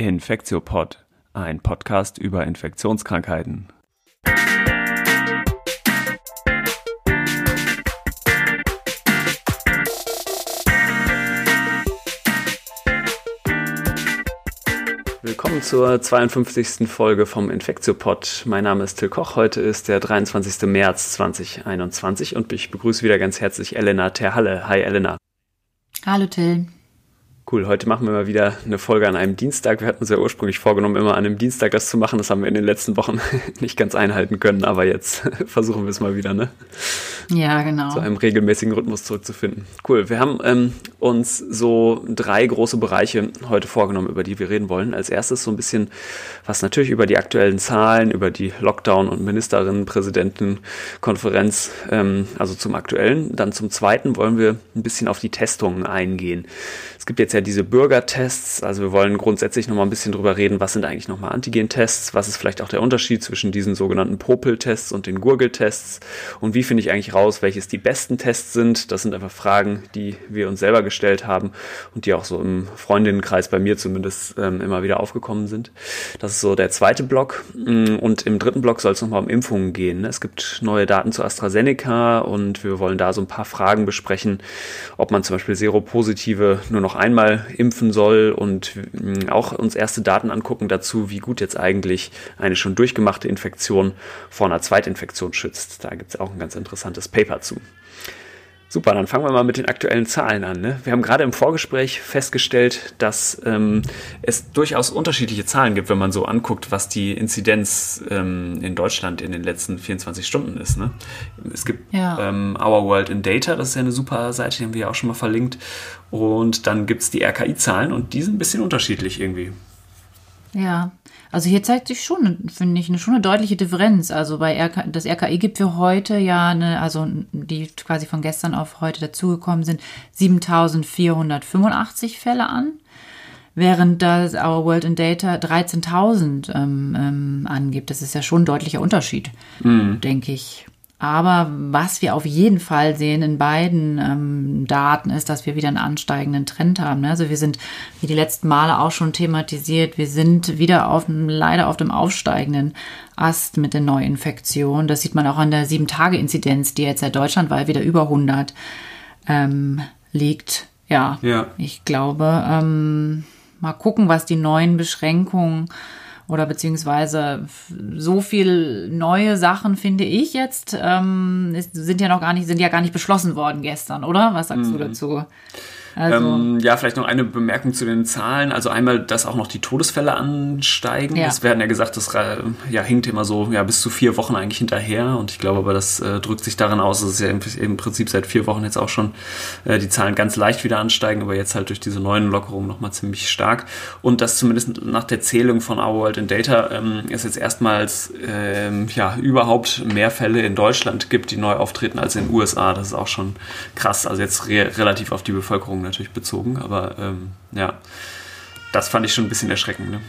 Infektiopod, ein Podcast über Infektionskrankheiten. Willkommen zur 52. Folge vom Infektiopod. Mein Name ist Till Koch. Heute ist der 23. März 2021 und ich begrüße wieder ganz herzlich Elena Terhalle. Hi Elena. Hallo Till. Cool, heute machen wir mal wieder eine Folge an einem Dienstag. Wir hatten uns ja ursprünglich vorgenommen, immer an einem Dienstag das zu machen. Das haben wir in den letzten Wochen nicht ganz einhalten können, aber jetzt versuchen wir es mal wieder, ne? Ja, genau. Zu einem regelmäßigen Rhythmus zurückzufinden. Cool, wir haben ähm, uns so drei große Bereiche heute vorgenommen, über die wir reden wollen. Als erstes so ein bisschen, was natürlich über die aktuellen Zahlen, über die Lockdown- und Ministerinnen-Präsidenten-Konferenz, ähm, also zum aktuellen. Dann zum zweiten wollen wir ein bisschen auf die Testungen eingehen. Es gibt jetzt ja diese Bürgertests, also wir wollen grundsätzlich nochmal ein bisschen drüber reden, was sind eigentlich nochmal Antigen-Tests, was ist vielleicht auch der Unterschied zwischen diesen sogenannten Popel-Tests und den Gurgel-Tests und wie finde ich eigentlich raus, welches die besten Tests sind. Das sind einfach Fragen, die wir uns selber gestellt haben und die auch so im Freundinnenkreis bei mir zumindest ähm, immer wieder aufgekommen sind. Das ist so der zweite Block mm, und im dritten Block soll es nochmal um Impfungen gehen. Es gibt neue Daten zu AstraZeneca und wir wollen da so ein paar Fragen besprechen, ob man zum Beispiel Seropositive nur noch noch einmal impfen soll und mm, auch uns erste Daten angucken dazu, wie gut jetzt eigentlich eine schon durchgemachte Infektion vor einer Zweitinfektion schützt. Da gibt es auch ein ganz interessantes Paper zu. Super, dann fangen wir mal mit den aktuellen Zahlen an. Ne? Wir haben gerade im Vorgespräch festgestellt, dass ähm, es durchaus unterschiedliche Zahlen gibt, wenn man so anguckt, was die Inzidenz ähm, in Deutschland in den letzten 24 Stunden ist. Ne? Es gibt ja. ähm, Our World in Data, das ist ja eine super Seite, die haben wir ja auch schon mal verlinkt. Und dann gibt es die RKI-Zahlen und die sind ein bisschen unterschiedlich irgendwie. Ja, also hier zeigt sich schon, finde ich, eine, schon eine deutliche Differenz. Also bei RK, das RKI gibt für heute ja eine, also die quasi von gestern auf heute dazugekommen sind, 7485 Fälle an, während das Our World in Data 13.000 ähm, ähm, angibt. Das ist ja schon ein deutlicher Unterschied, mhm. denke ich. Aber was wir auf jeden Fall sehen in beiden ähm, Daten ist, dass wir wieder einen ansteigenden Trend haben. Ne? Also wir sind, wie die letzten Male auch schon thematisiert, wir sind wieder auf leider auf dem aufsteigenden Ast mit den Neuinfektionen. Das sieht man auch an der 7-Tage-Inzidenz, die jetzt seit Deutschlandweit wieder über 100 ähm, liegt. Ja, ja, ich glaube, ähm, mal gucken, was die neuen Beschränkungen oder beziehungsweise so viel neue Sachen finde ich jetzt ähm, sind ja noch gar nicht sind ja gar nicht beschlossen worden gestern, oder? Was sagst mhm. du dazu? Also, ähm, ja, vielleicht noch eine Bemerkung zu den Zahlen. Also einmal, dass auch noch die Todesfälle ansteigen. Ja. Das werden ja gesagt, das äh, ja, hinkt immer so ja, bis zu vier Wochen eigentlich hinterher. Und ich glaube aber, das äh, drückt sich daran aus, dass es ja im, im, Prinzip seit vier Wochen jetzt auch schon äh, die Zahlen ganz leicht wieder ansteigen, aber jetzt halt durch diese neuen Lockerungen nochmal ziemlich stark. Und dass zumindest nach der Zählung von Our World in Data ähm, es jetzt erstmals ähm, ja, überhaupt mehr Fälle in Deutschland gibt, die neu auftreten als in den USA. Das ist auch schon krass. Also jetzt re relativ auf die Bevölkerung natürlich bezogen, aber ähm, ja, das fand ich schon ein bisschen erschreckend. Ne?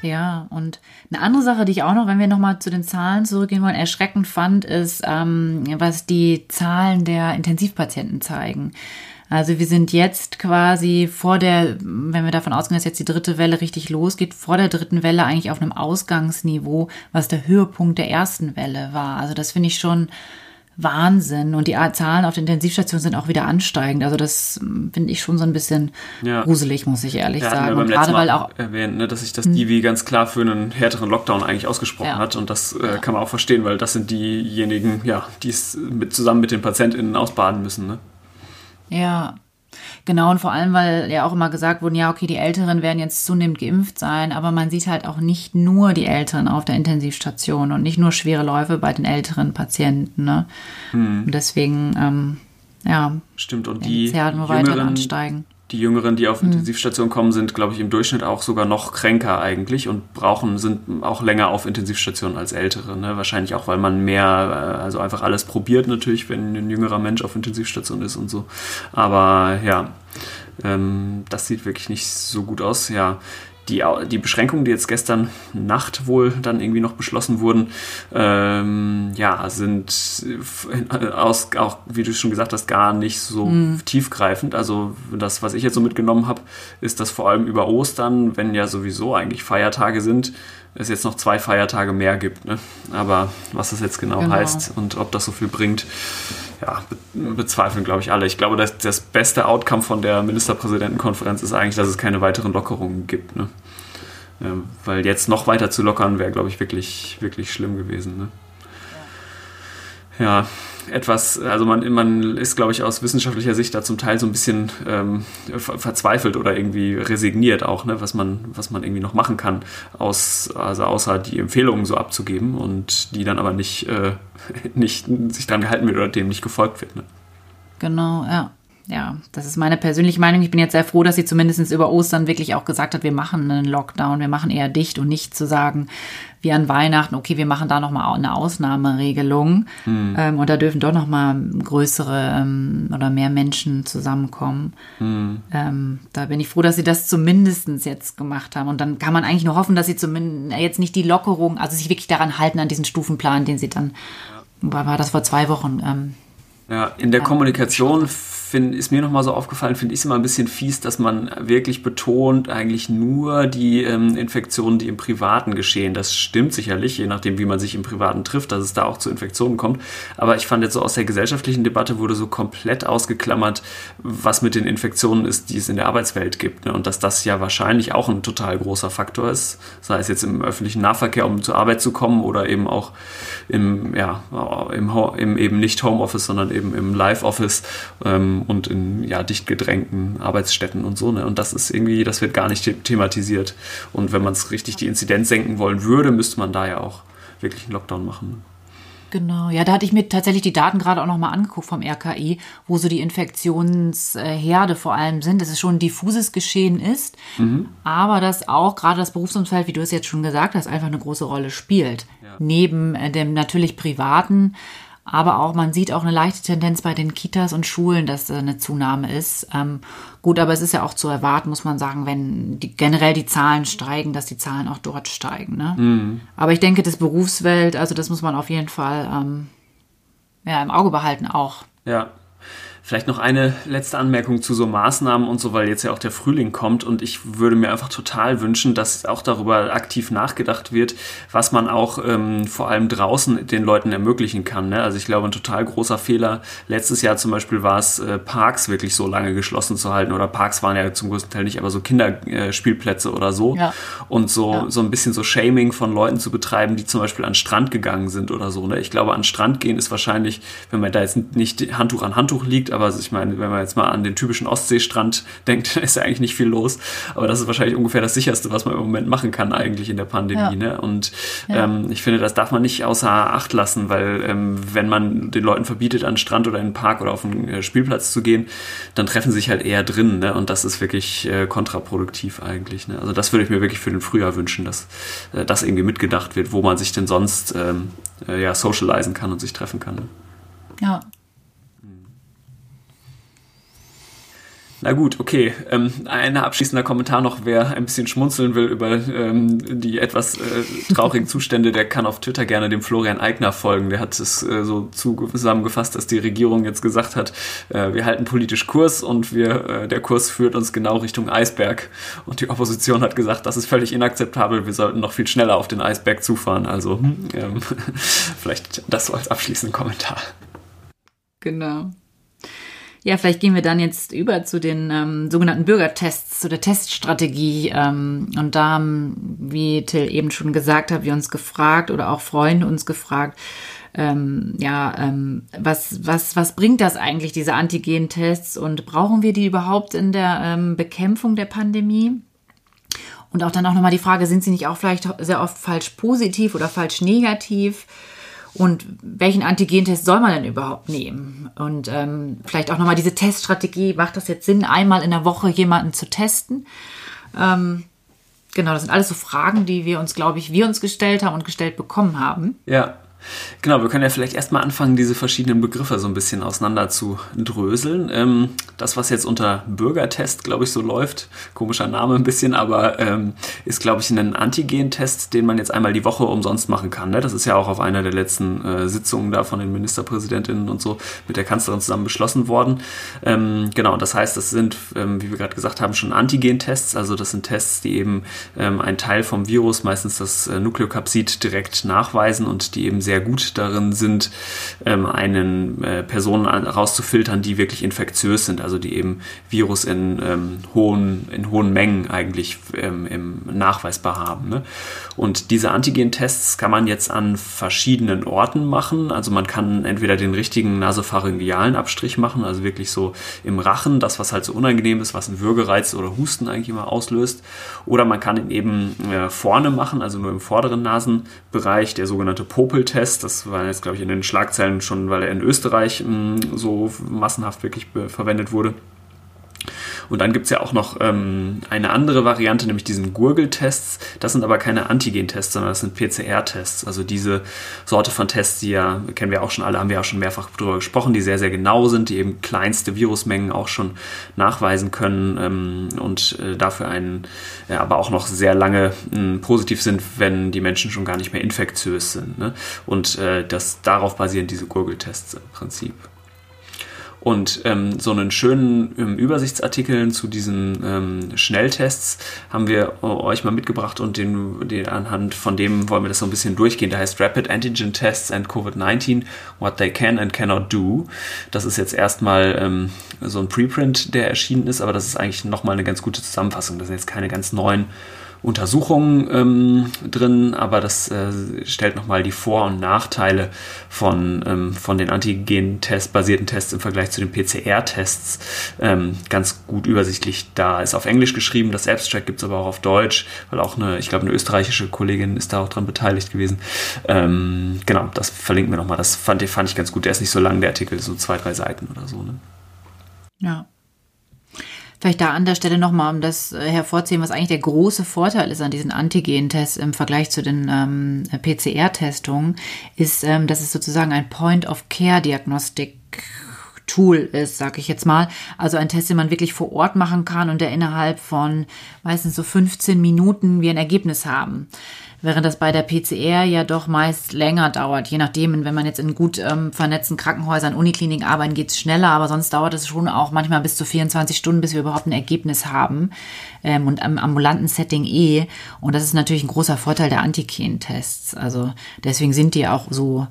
Ja, und eine andere Sache, die ich auch noch, wenn wir nochmal zu den Zahlen zurückgehen wollen, erschreckend fand, ist, ähm, was die Zahlen der Intensivpatienten zeigen. Also wir sind jetzt quasi vor der, wenn wir davon ausgehen, dass jetzt die dritte Welle richtig losgeht, vor der dritten Welle eigentlich auf einem Ausgangsniveau, was der Höhepunkt der ersten Welle war. Also das finde ich schon Wahnsinn. Und die Zahlen auf der Intensivstation sind auch wieder ansteigend. Also das hm, finde ich schon so ein bisschen ja. gruselig, muss ich ehrlich ja, sagen. Und gerade weil auch erwähnt, ne, dass sich das hm. Divi ganz klar für einen härteren Lockdown eigentlich ausgesprochen ja. hat. Und das äh, kann man auch verstehen, weil das sind diejenigen, ja, die es mit, zusammen mit den PatientInnen ausbaden müssen. Ne? Ja, Genau, und vor allem, weil ja auch immer gesagt wurde, ja, okay, die Älteren werden jetzt zunehmend geimpft sein, aber man sieht halt auch nicht nur die Älteren auf der Intensivstation und nicht nur schwere Läufe bei den älteren Patienten. Ne? Hm. Und deswegen, ähm, ja, stimmt. Und die nur weiter ansteigen die Jüngeren, die auf mhm. Intensivstation kommen, sind, glaube ich, im Durchschnitt auch sogar noch kränker eigentlich und brauchen, sind auch länger auf Intensivstation als Ältere. Ne? Wahrscheinlich auch, weil man mehr, äh, also einfach alles probiert natürlich, wenn ein jüngerer Mensch auf Intensivstation ist und so. Aber ja, ähm, das sieht wirklich nicht so gut aus. Ja, die, die Beschränkungen, die jetzt gestern Nacht wohl dann irgendwie noch beschlossen wurden, ähm, ja, sind aus, auch, wie du schon gesagt hast, gar nicht so mhm. tiefgreifend. Also das, was ich jetzt so mitgenommen habe, ist, dass vor allem über Ostern, wenn ja sowieso eigentlich Feiertage sind, es jetzt noch zwei Feiertage mehr gibt. Ne? Aber was das jetzt genau, genau, heißt und ob das so viel bringt, ja, be bezweifeln, glaube ich, alle. Ich glaube, dass das beste Outcome von der Ministerpräsidentenkonferenz ist eigentlich, dass es keine weiteren Lockerungen gibt. Ne? Ja, weil jetzt noch weiter zu lockern wäre, glaube ich, wirklich, wirklich schlimm gewesen. Ne? Ja, etwas, also man, man ist, glaube ich, aus wissenschaftlicher Sicht da zum Teil so ein bisschen ähm, verzweifelt oder irgendwie resigniert auch, ne, was man, was man irgendwie noch machen kann, aus, also außer die Empfehlungen so abzugeben und die dann aber nicht, äh, nicht sich dran gehalten wird oder dem nicht gefolgt wird. Ne? Genau, ja ja, das ist meine persönliche Meinung. Ich bin jetzt sehr froh, dass sie zumindest über Ostern wirklich auch gesagt hat, wir machen einen Lockdown, wir machen eher dicht und nicht zu sagen, wie an Weihnachten, okay, wir machen da nochmal eine Ausnahmeregelung mhm. ähm, und da dürfen doch nochmal größere ähm, oder mehr Menschen zusammenkommen. Mhm. Ähm, da bin ich froh, dass sie das zumindest jetzt gemacht haben. Und dann kann man eigentlich nur hoffen, dass sie zumindest jetzt nicht die Lockerung, also sich wirklich daran halten, an diesen Stufenplan, den sie dann, war das vor zwei Wochen? Ähm, ja, in der Kommunikation find, ist mir nochmal so aufgefallen, finde ich es immer ein bisschen fies, dass man wirklich betont, eigentlich nur die ähm, Infektionen, die im Privaten geschehen. Das stimmt sicherlich, je nachdem, wie man sich im Privaten trifft, dass es da auch zu Infektionen kommt. Aber ich fand jetzt so aus der gesellschaftlichen Debatte wurde so komplett ausgeklammert, was mit den Infektionen ist, die es in der Arbeitswelt gibt. Ne? Und dass das ja wahrscheinlich auch ein total großer Faktor ist, sei es jetzt im öffentlichen Nahverkehr, um zur Arbeit zu kommen oder eben auch im, ja, im, im eben nicht Homeoffice, sondern eben im Live-Office. Ähm, und in ja, dicht gedrängten Arbeitsstätten und so. Ne? Und das ist irgendwie, das wird gar nicht thematisiert. Und wenn man es richtig die Inzidenz senken wollen würde, müsste man da ja auch wirklich einen Lockdown machen. Ne? Genau, ja, da hatte ich mir tatsächlich die Daten gerade auch nochmal angeguckt vom RKI, wo so die Infektionsherde vor allem sind, dass es schon ein diffuses Geschehen ist, mhm. aber dass auch gerade das Berufsumfeld, wie du es jetzt schon gesagt hast, einfach eine große Rolle spielt. Ja. Neben äh, dem natürlich privaten aber auch, man sieht auch eine leichte Tendenz bei den Kitas und Schulen, dass eine Zunahme ist. Ähm, gut, aber es ist ja auch zu erwarten, muss man sagen, wenn die, generell die Zahlen steigen, dass die Zahlen auch dort steigen. Ne? Mhm. Aber ich denke, das Berufswelt, also das muss man auf jeden Fall ähm, ja, im Auge behalten auch. Ja. Vielleicht noch eine letzte Anmerkung zu so Maßnahmen und so, weil jetzt ja auch der Frühling kommt und ich würde mir einfach total wünschen, dass auch darüber aktiv nachgedacht wird, was man auch ähm, vor allem draußen den Leuten ermöglichen kann. Ne? Also ich glaube, ein total großer Fehler letztes Jahr zum Beispiel war es, äh, Parks wirklich so lange geschlossen zu halten oder Parks waren ja zum größten Teil nicht, aber so Kinderspielplätze äh, oder so ja. und so, ja. so ein bisschen so Shaming von Leuten zu betreiben, die zum Beispiel an den Strand gegangen sind oder so. Ne? Ich glaube, an den Strand gehen ist wahrscheinlich, wenn man da jetzt nicht Handtuch an Handtuch liegt, aber ich meine, wenn man jetzt mal an den typischen Ostseestrand denkt, ist ja eigentlich nicht viel los. Aber das ist wahrscheinlich ungefähr das sicherste, was man im Moment machen kann, eigentlich in der Pandemie. Ja. Ne? Und ja. ähm, ich finde, das darf man nicht außer Acht lassen, weil ähm, wenn man den Leuten verbietet, an den Strand oder in den Park oder auf einen äh, Spielplatz zu gehen, dann treffen sie sich halt eher drin. Ne? Und das ist wirklich äh, kontraproduktiv eigentlich. Ne? Also das würde ich mir wirklich für den Frühjahr wünschen, dass äh, das irgendwie mitgedacht wird, wo man sich denn sonst ähm, äh, ja socialisen kann und sich treffen kann. Ne? Ja, Na gut, okay. Ähm, ein abschließender Kommentar noch, wer ein bisschen schmunzeln will über ähm, die etwas äh, traurigen Zustände, der kann auf Twitter gerne dem Florian Eigner folgen. Der hat es äh, so zusammengefasst, dass die Regierung jetzt gesagt hat, äh, wir halten politisch Kurs und wir, äh, der Kurs führt uns genau Richtung Eisberg. Und die Opposition hat gesagt, das ist völlig inakzeptabel, wir sollten noch viel schneller auf den Eisberg zufahren. Also ähm, vielleicht das so als abschließenden Kommentar. Genau. Ja, vielleicht gehen wir dann jetzt über zu den ähm, sogenannten Bürgertests, zu der Teststrategie. Ähm, und da haben, wie Till eben schon gesagt hat, wir uns gefragt oder auch Freunde uns gefragt, ähm, ja, ähm, was, was, was bringt das eigentlich, diese Antigen-Tests und brauchen wir die überhaupt in der ähm, Bekämpfung der Pandemie? Und auch dann auch nochmal die Frage, sind sie nicht auch vielleicht sehr oft falsch positiv oder falsch negativ? Und welchen Antigentest soll man denn überhaupt nehmen? Und ähm, vielleicht auch nochmal diese Teststrategie. Macht das jetzt Sinn, einmal in der Woche jemanden zu testen? Ähm, genau, das sind alles so Fragen, die wir uns, glaube ich, wir uns gestellt haben und gestellt bekommen haben. Ja. Genau, wir können ja vielleicht erstmal anfangen, diese verschiedenen Begriffe so ein bisschen auseinander zu dröseln. Ähm, das, was jetzt unter Bürgertest, glaube ich, so läuft, komischer Name ein bisschen, aber ähm, ist, glaube ich, ein Antigen-Test, den man jetzt einmal die Woche umsonst machen kann. Ne? Das ist ja auch auf einer der letzten äh, Sitzungen da von den Ministerpräsidentinnen und so mit der Kanzlerin zusammen beschlossen worden. Ähm, genau, das heißt, das sind, ähm, wie wir gerade gesagt haben, schon Antigen-Tests. Also das sind Tests, die eben ähm, einen Teil vom Virus, meistens das äh, Nukleokapsid, direkt nachweisen und die eben sehr gut darin sind, ähm, einen äh, Personen rauszufiltern, die wirklich infektiös sind, also die eben Virus in ähm, hohen, in hohen Mengen eigentlich ähm, im nachweisbar haben. Ne? Und diese Antigen-Tests kann man jetzt an verschiedenen Orten machen. Also man kann entweder den richtigen nasopharyngealen Abstrich machen, also wirklich so im Rachen, das was halt so unangenehm ist, was einen Würgereiz oder Husten eigentlich immer auslöst. Oder man kann ihn eben äh, vorne machen, also nur im vorderen Nasenbereich, der sogenannte Popel-Test. Das war jetzt, glaube ich, in den Schlagzeilen schon, weil er in Österreich mh, mm, so massenhaft wirklich verwendet wurde. Und dann gibt es ja auch noch ähm, eine andere Variante, nämlich diesen Gurgeltests. Das sind aber keine Antigen-Tests, sondern das sind PCR-Tests. Also diese Sorte von Tests, die ja, kennen wir auch schon alle, haben wir ja schon mehrfach drüber gesprochen, die sehr, sehr genau sind, die eben kleinste Virusmengen auch schon nachweisen können ähm, und äh, dafür einen, ja, aber auch noch sehr lange äh, positiv sind, wenn die Menschen schon gar nicht mehr infektiös sind. Ne? Und äh, das darauf basieren diese Gurgeltests im Prinzip. Und ähm, so einen schönen ähm, Übersichtsartikel zu diesen ähm, Schnelltests haben wir äh, euch mal mitgebracht und den, den, anhand von dem wollen wir das so ein bisschen durchgehen. Der heißt Rapid Antigen Tests and COVID-19, What They Can and Cannot Do. Das ist jetzt erstmal ähm, so ein Preprint, der erschienen ist, aber das ist eigentlich nochmal eine ganz gute Zusammenfassung. Das sind jetzt keine ganz neuen Untersuchungen ähm, drin, aber das äh, stellt nochmal die Vor- und Nachteile von, ähm, von den Antigen-Test-basierten Tests im Vergleich zu den PCR-Tests ähm, ganz gut übersichtlich da. Ist auf Englisch geschrieben, das Abstract gibt es aber auch auf Deutsch, weil auch eine, ich glaube, eine österreichische Kollegin ist da auch dran beteiligt gewesen. Ähm, genau, das verlinken wir nochmal. Das fand, fand ich ganz gut. Der ist nicht so lang, der Artikel, so zwei, drei Seiten oder so. Ne? Ja, Vielleicht da an der Stelle nochmal, um das äh, hervorzuheben, was eigentlich der große Vorteil ist an diesen Antigen-Tests im Vergleich zu den ähm, PCR-Testungen, ist, ähm, dass es sozusagen ein Point-of-Care-Diagnostik Tool ist, sag ich jetzt mal. Also ein Test, den man wirklich vor Ort machen kann und der innerhalb von meistens so 15 Minuten wir ein Ergebnis haben während das bei der PCR ja doch meist länger dauert. Je nachdem, wenn man jetzt in gut ähm, vernetzten Krankenhäusern, Unikliniken arbeiten, geht's schneller, aber sonst dauert es schon auch manchmal bis zu 24 Stunden, bis wir überhaupt ein Ergebnis haben. Ähm, und am ambulanten Setting eh. Und das ist natürlich ein großer Vorteil der Antigen-Tests. Also deswegen sind die auch so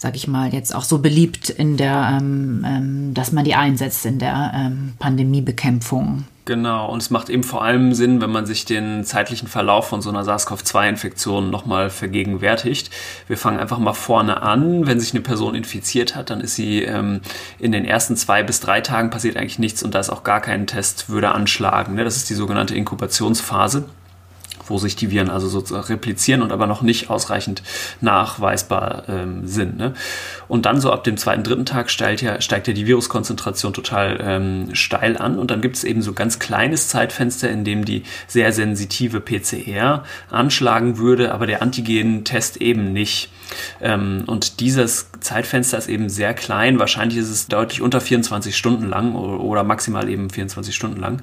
sag ich mal, jetzt auch so beliebt in der, ähm, ähm, dass man die einsetzt in der ähm, Pandemiebekämpfung. Genau, und es macht eben vor allem Sinn, wenn man sich den zeitlichen Verlauf von so einer SARS-CoV-2-Infektion nochmal vergegenwärtigt. Wir fangen einfach mal vorne an. Wenn sich eine Person infiziert hat, dann ist sie ähm, in den ersten zwei bis drei Tagen passiert eigentlich nichts und da ist auch gar kein Test, würde anschlagen. Ne? Das ist die sogenannte Inkubationsphase wo sich die Viren also sozusagen replizieren und aber noch nicht ausreichend nachweisbar ähm, sind. Ne? Und dann so ab dem zweiten, dritten Tag steigt ja, steigt ja die Viruskonzentration total ähm, steil an und dann gibt es eben so ganz kleines Zeitfenster, in dem die sehr sensitive PCR anschlagen würde, aber der Antigen-Test eben nicht. Ähm, und dieses Zeitfenster ist eben sehr klein. Wahrscheinlich ist es deutlich unter 24 Stunden lang oder, maximal eben 24 Stunden lang.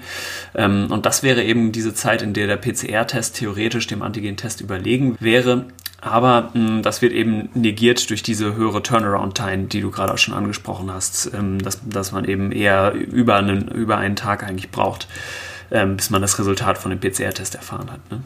Ähm, und das wäre eben diese Zeit, in der der PCR-Test theoretisch dem Antigen-Test überlegen wäre. Aber hm, das wird eben negiert durch diese höhere Turnaround-Time, die du gerade auch schon angesprochen hast, ähm, dass, dass man eben eher über einen, über einen Tag eigentlich braucht, bis man das Resultat von dem PCR-Test erfahren hat. Ne?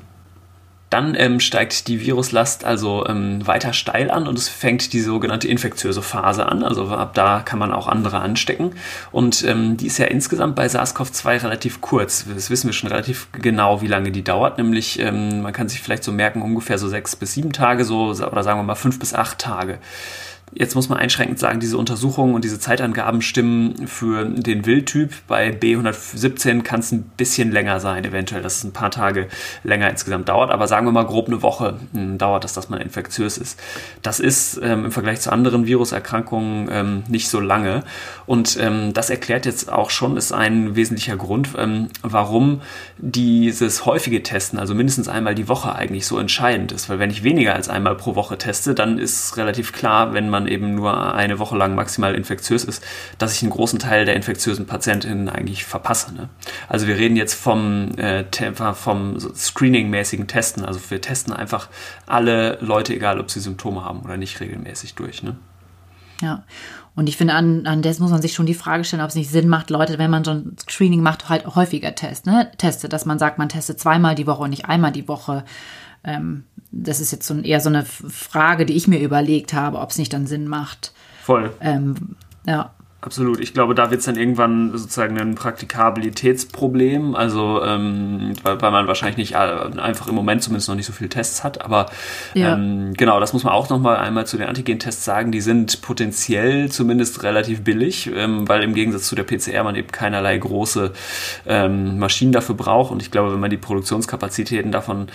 Dann ähm, steigt die Viruslast also ähm, weiter steil an und es fängt die sogenannte infektiöse Phase an. Also ab da kann man auch andere anstecken. Und ähm, die ist ja insgesamt bei SARS-CoV-2 relativ kurz. Das wissen wir schon relativ genau, wie lange die dauert. Nämlich, ähm, man kann sich vielleicht so merken, ungefähr so sechs bis sieben Tage so, oder sagen wir mal fünf bis acht Tage. Jetzt muss man einschränkend sagen, diese Untersuchungen und diese Zeitangaben stimmen für den Wildtyp. Bei B117 kann es ein bisschen länger sein, eventuell, dass es ein paar Tage länger insgesamt dauert. Aber sagen wir mal grob eine Woche hm, dauert das, dass man infektiös ist. Das ist ähm, im Vergleich zu anderen Viruserkrankungen ähm, nicht so lange. Und ähm, das erklärt jetzt auch schon, ist ein wesentlicher Grund, ähm, warum dieses häufige Testen, also mindestens einmal die Woche eigentlich so entscheidend ist. Weil wenn ich weniger als einmal pro Woche teste, dann ist relativ klar, wenn man man eben nur eine Woche lang maximal infektiös ist, dass ich einen großen Teil der infektiösen Patientinnen eigentlich verpasse. Ne? Also wir reden jetzt vom, äh, vom Screening-mäßigen Testen. Also wir testen einfach alle Leute, egal ob sie Symptome haben oder nicht, regelmäßig durch. Ne? Ja. Und ich finde, an, an das muss man sich schon die Frage stellen, ob es nicht Sinn macht, Leute, wenn man schon Screening macht, halt häufiger test, ne? testet, dass man sagt, man testet zweimal die Woche und nicht einmal die Woche. Ähm, das ist jetzt so eher so eine Frage, die ich mir überlegt habe, ob es nicht dann Sinn macht. Voll. Ähm, ja. Absolut. Ich glaube, da wird es dann irgendwann sozusagen ein Praktikabilitätsproblem, also ähm, weil, weil, man wahrscheinlich nicht äh, einfach im Moment zumindest noch nicht so viele Tests hat. Aber ja. ähm, genau, das muss man auch noch mal einmal zu den Antigen-Tests sagen. Die sind potenziell zumindest relativ billig, ähm, weil im Gegensatz zu der PCR man eben keinerlei große ähm, Maschinen dafür braucht. Und ich glaube, wenn man die Produktionskapazitäten davon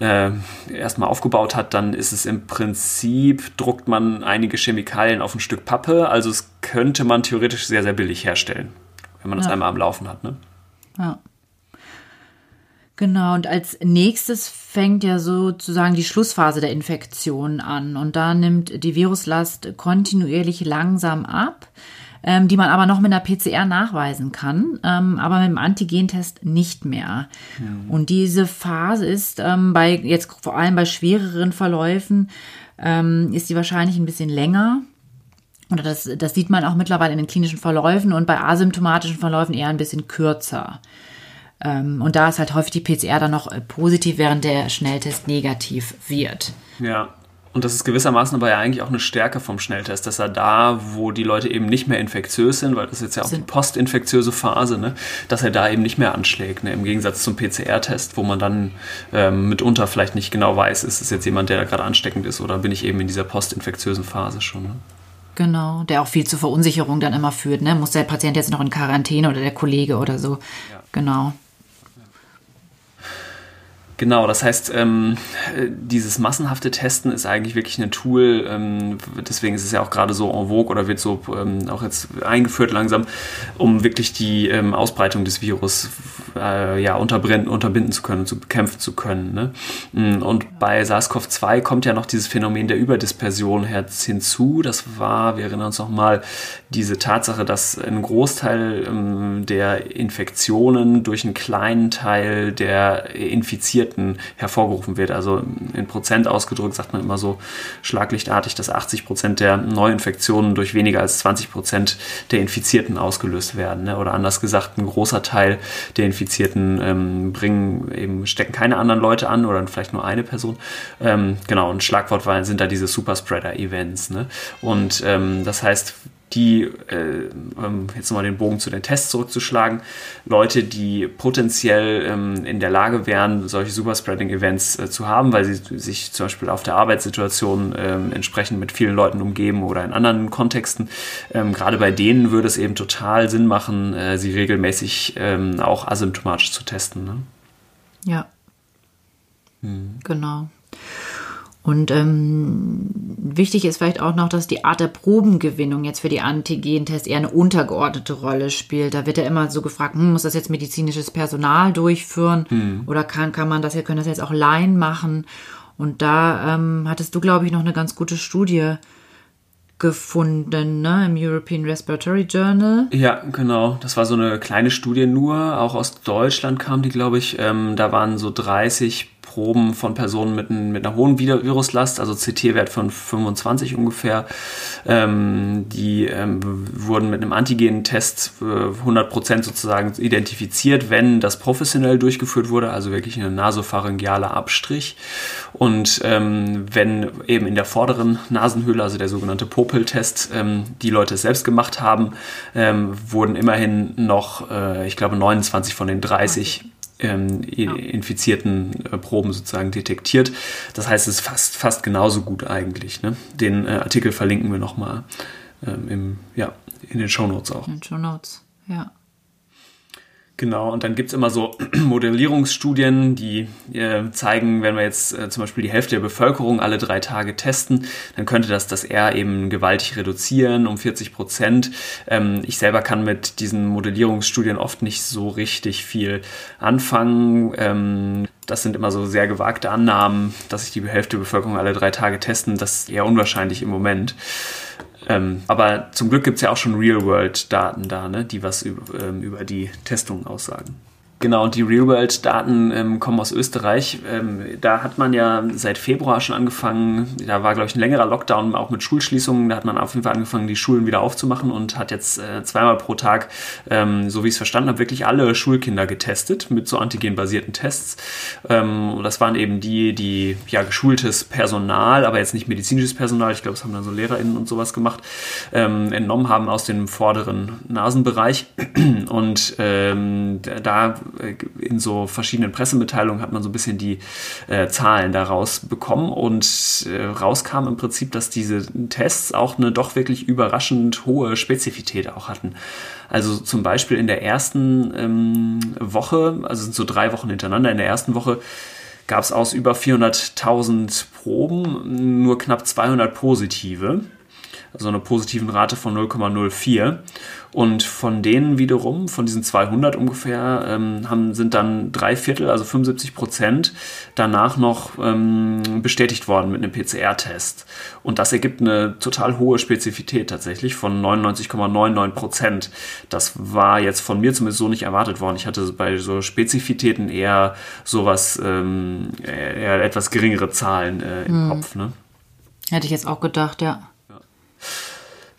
äh, erstmal aufgebaut hat, dann ist es im Prinzip, druckt man einige Chemikalien auf ein Stück Pappe. Also es könnte man theoretisch sehr, sehr billig herstellen, wenn man das einmal am Laufen hat. Ne? Ja. Genau, und als nächstes fängt ja sozusagen die Schlussphase der Infektion an. Und da nimmt die Viruslast kontinuierlich langsam ab, ähm, die man aber noch mit einer PCR nachweisen kann, ähm, aber mit dem Antigentest nicht mehr. Mhm. Und diese Phase ist ähm, bei jetzt vor allem bei schwereren Verläufen ähm, ist die wahrscheinlich ein bisschen länger. Oder das, das sieht man auch mittlerweile in den klinischen Verläufen und bei asymptomatischen Verläufen eher ein bisschen kürzer. Ähm, und da ist halt häufig die PCR dann noch äh, positiv, während der Schnelltest negativ wird. Ja. Und das ist gewissermaßen aber ja eigentlich auch eine Stärke vom Schnelltest, dass er da, wo die Leute eben nicht mehr infektiös sind, weil das ist jetzt ja auch die postinfektiöse Phase, ne, dass er da eben nicht mehr anschlägt. Ne, Im Gegensatz zum PCR-Test, wo man dann ähm, mitunter vielleicht nicht genau weiß, ist es jetzt jemand, der da gerade ansteckend ist oder bin ich eben in dieser postinfektiösen Phase schon. Ne? Genau, der auch viel zur Verunsicherung dann immer führt. Ne? Muss der Patient jetzt noch in Quarantäne oder der Kollege oder so? Ja. Genau. Genau, das heißt, ähm, dieses massenhafte Testen ist eigentlich wirklich ein Tool, ähm, deswegen ist es ja auch gerade so en vogue oder wird so ähm, auch jetzt eingeführt langsam, um wirklich die ähm, Ausbreitung des Virus äh, ja, unterbinden zu können und zu bekämpfen zu können. Ne? Mm, und bei SARS-CoV-2 kommt ja noch dieses Phänomen der Überdispersion hinzu. Das war, wir erinnern uns nochmal, diese Tatsache, dass ein Großteil ähm, der Infektionen durch einen kleinen Teil der Infizierten Infizierten hervorgerufen wird. Also in Prozent ausgedrückt sagt man immer so schlaglichtartig, dass 80 Prozent der Neuinfektionen durch weniger als 20 Prozent der Infizierten ausgelöst werden. Ne? Oder anders gesagt, ein großer Teil der Infizierten ähm, bringen eben, stecken keine anderen Leute an oder vielleicht nur eine Person. Ähm, genau, ein Schlagwort sind da diese Superspreader-Events. Ne? Und ähm, das heißt, die, äh, jetzt nochmal den Bogen zu den Tests zurückzuschlagen, Leute, die potenziell ähm, in der Lage wären, solche Superspreading-Events äh, zu haben, weil sie sich zum Beispiel auf der Arbeitssituation ähm, entsprechend mit vielen Leuten umgeben oder in anderen Kontexten. Ähm, gerade bei denen würde es eben total Sinn machen, äh, sie regelmäßig ähm, auch asymptomatisch zu testen. Ne? Ja. Hm. Genau. Und ähm, wichtig ist vielleicht auch noch, dass die Art der Probengewinnung jetzt für die Antigentests eher eine untergeordnete Rolle spielt. Da wird ja immer so gefragt, hm, muss das jetzt medizinisches Personal durchführen hm. oder kann, kann man das ja, können das jetzt auch Laien machen? Und da ähm, hattest du, glaube ich, noch eine ganz gute Studie gefunden, ne, im European Respiratory Journal. Ja, genau. Das war so eine kleine Studie nur, auch aus Deutschland kam die, glaube ich. Ähm, da waren so 30 Proben von Personen mit, mit einer hohen Viruslast, also CT-Wert von 25 ungefähr. Ähm, die ähm, wurden mit einem Antigen-Test äh, 100% sozusagen identifiziert, wenn das professionell durchgeführt wurde, also wirklich ein nasopharyngealer Abstrich. Und ähm, wenn eben in der vorderen Nasenhöhle, also der sogenannte Popel-Test, ähm, die Leute es selbst gemacht haben, ähm, wurden immerhin noch, äh, ich glaube, 29 von den 30 ähm, ja. infizierten äh, Proben sozusagen detektiert. Das heißt, es ist fast, fast genauso gut eigentlich. Ne? Den äh, Artikel verlinken wir nochmal ähm, im, ja, in den Shownotes auch. In den Shownotes, ja. Genau, und dann gibt's immer so Modellierungsstudien, die äh, zeigen, wenn wir jetzt äh, zum Beispiel die Hälfte der Bevölkerung alle drei Tage testen, dann könnte das das R eben gewaltig reduzieren um 40 Prozent. Ähm, ich selber kann mit diesen Modellierungsstudien oft nicht so richtig viel anfangen. Ähm, das sind immer so sehr gewagte Annahmen, dass sich die Hälfte der Bevölkerung alle drei Tage testen. Das ist eher unwahrscheinlich im Moment. Ähm, aber zum Glück gibt es ja auch schon Real-World-Daten da, ne, die was über, ähm, über die Testungen aussagen. Genau, und die Real-World-Daten ähm, kommen aus Österreich. Ähm, da hat man ja seit Februar schon angefangen, da war, glaube ich, ein längerer Lockdown, auch mit Schulschließungen. Da hat man auf jeden Fall angefangen, die Schulen wieder aufzumachen und hat jetzt äh, zweimal pro Tag, ähm, so wie ich es verstanden habe, wirklich alle Schulkinder getestet mit so antigenbasierten Tests. Ähm, und das waren eben die, die ja geschultes Personal, aber jetzt nicht medizinisches Personal, ich glaube, das haben dann so LehrerInnen und sowas gemacht, ähm, entnommen haben aus dem vorderen Nasenbereich. Und ähm, da in so verschiedenen Pressemitteilungen hat man so ein bisschen die äh, Zahlen daraus bekommen und äh, rauskam im Prinzip, dass diese Tests auch eine doch wirklich überraschend hohe Spezifität auch hatten. Also zum Beispiel in der ersten ähm, Woche, also sind so drei Wochen hintereinander, in der ersten Woche gab es aus über 400.000 Proben nur knapp 200 positive also eine positiven Rate von 0,04. Und von denen wiederum, von diesen 200 ungefähr, ähm, haben, sind dann drei Viertel, also 75 Prozent, danach noch ähm, bestätigt worden mit einem PCR-Test. Und das ergibt eine total hohe Spezifität tatsächlich von 99,99 Prozent. Das war jetzt von mir zumindest so nicht erwartet worden. Ich hatte bei so Spezifitäten eher sowas, ähm, eher etwas geringere Zahlen äh, im hm. Kopf. Ne? Hätte ich jetzt auch gedacht, ja.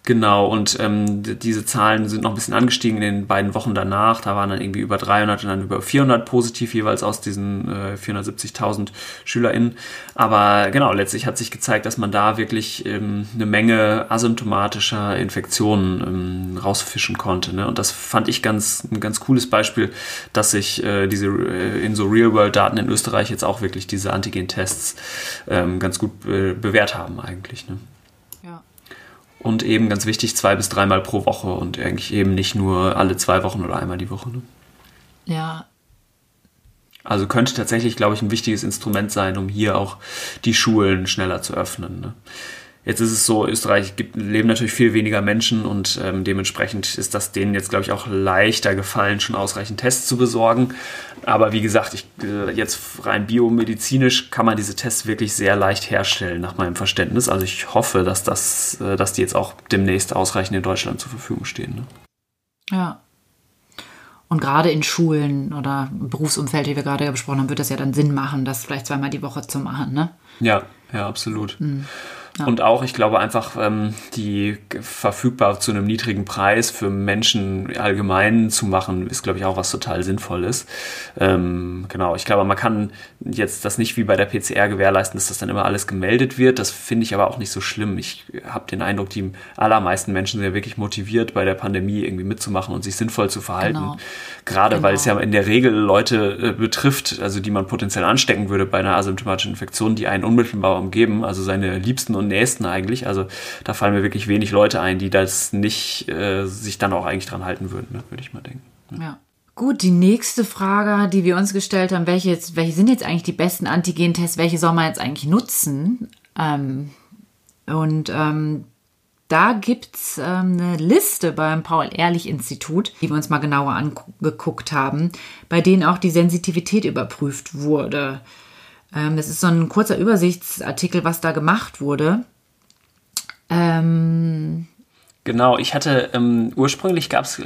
Genau, und ähm, diese Zahlen sind noch ein bisschen angestiegen in den beiden Wochen danach. Da waren dann irgendwie über 300 und dann über 400 positiv jeweils aus diesen äh, 470.000 SchülerInnen. Aber genau, letztlich hat sich gezeigt, dass man da wirklich ähm, eine Menge asymptomatischer Infektionen ähm, rausfischen konnte. Ne? Und das fand ich ganz, ein ganz cooles Beispiel, dass sich äh, diese äh, in so Real-World-Daten in Österreich jetzt auch wirklich diese Antigen-Tests ähm, ganz gut äh, bewährt haben eigentlich. Ne? Und eben ganz wichtig, zwei bis dreimal pro Woche und eigentlich eben nicht nur alle zwei Wochen oder einmal die Woche. Ne? Ja. Also könnte tatsächlich, glaube ich, ein wichtiges Instrument sein, um hier auch die Schulen schneller zu öffnen. Ne? Jetzt ist es so, Österreich gibt, leben natürlich viel weniger Menschen und ähm, dementsprechend ist das denen jetzt, glaube ich, auch leichter gefallen, schon ausreichend Tests zu besorgen. Aber wie gesagt, ich, äh, jetzt rein biomedizinisch kann man diese Tests wirklich sehr leicht herstellen, nach meinem Verständnis. Also ich hoffe, dass, das, äh, dass die jetzt auch demnächst ausreichend in Deutschland zur Verfügung stehen. Ne? Ja. Und gerade in Schulen oder Berufsumfeld, wie wir gerade besprochen haben, wird das ja dann Sinn machen, das vielleicht zweimal die Woche zu machen, ne? Ja, ja, absolut. Mhm. Ja. Und auch, ich glaube einfach, ähm, die verfügbar zu einem niedrigen Preis für Menschen allgemein zu machen, ist, glaube ich, auch was total Sinnvolles. Ähm, genau, ich glaube, man kann jetzt das nicht wie bei der PCR gewährleisten, dass das dann immer alles gemeldet wird. Das finde ich aber auch nicht so schlimm. Ich habe den Eindruck, die allermeisten Menschen sind ja wirklich motiviert, bei der Pandemie irgendwie mitzumachen und sich sinnvoll zu verhalten. Genau. Gerade genau. weil es ja in der Regel Leute äh, betrifft, also die man potenziell anstecken würde bei einer asymptomatischen Infektion, die einen unmittelbar umgeben, also seine Liebsten und Nächsten eigentlich. Also da fallen mir wirklich wenig Leute ein, die das nicht äh, sich dann auch eigentlich dran halten würden, ne? würde ich mal denken. Ja. ja. Gut, die nächste Frage, die wir uns gestellt haben, welche, jetzt, welche sind jetzt eigentlich die besten Antigen-Tests, welche soll man jetzt eigentlich nutzen? Ähm, und ähm, da gibt's ähm, eine Liste beim Paul-Ehrlich-Institut, die wir uns mal genauer angeguckt haben, bei denen auch die Sensitivität überprüft wurde. Ähm, das ist so ein kurzer Übersichtsartikel, was da gemacht wurde. Ähm, Genau, ich hatte ähm, ursprünglich gab es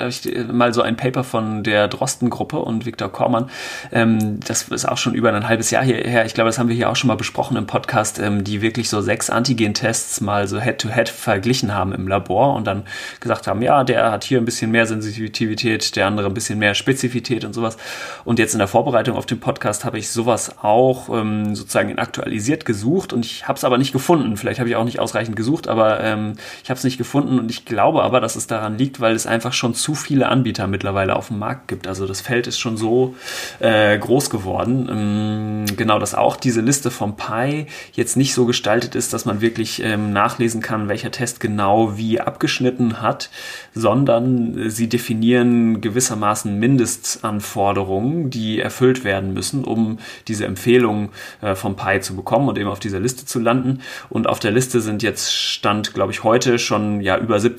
mal so ein Paper von der Drosten-Gruppe und Viktor Kormann. Ähm, das ist auch schon über ein halbes Jahr her. Ich glaube, das haben wir hier auch schon mal besprochen im Podcast, ähm, die wirklich so sechs Antigen-Tests mal so Head-to-Head -head verglichen haben im Labor und dann gesagt haben, ja, der hat hier ein bisschen mehr Sensitivität, der andere ein bisschen mehr Spezifität und sowas. Und jetzt in der Vorbereitung auf den Podcast habe ich sowas auch ähm, sozusagen aktualisiert gesucht und ich habe es aber nicht gefunden. Vielleicht habe ich auch nicht ausreichend gesucht, aber ähm, ich habe es nicht gefunden und ich Glaube aber, dass es daran liegt, weil es einfach schon zu viele Anbieter mittlerweile auf dem Markt gibt. Also das Feld ist schon so äh, groß geworden. Ähm, genau, dass auch diese Liste vom Pi jetzt nicht so gestaltet ist, dass man wirklich ähm, nachlesen kann, welcher Test genau wie abgeschnitten hat, sondern sie definieren gewissermaßen Mindestanforderungen, die erfüllt werden müssen, um diese Empfehlung äh, vom Pi zu bekommen und eben auf dieser Liste zu landen. Und auf der Liste sind jetzt Stand, glaube ich, heute schon ja über 70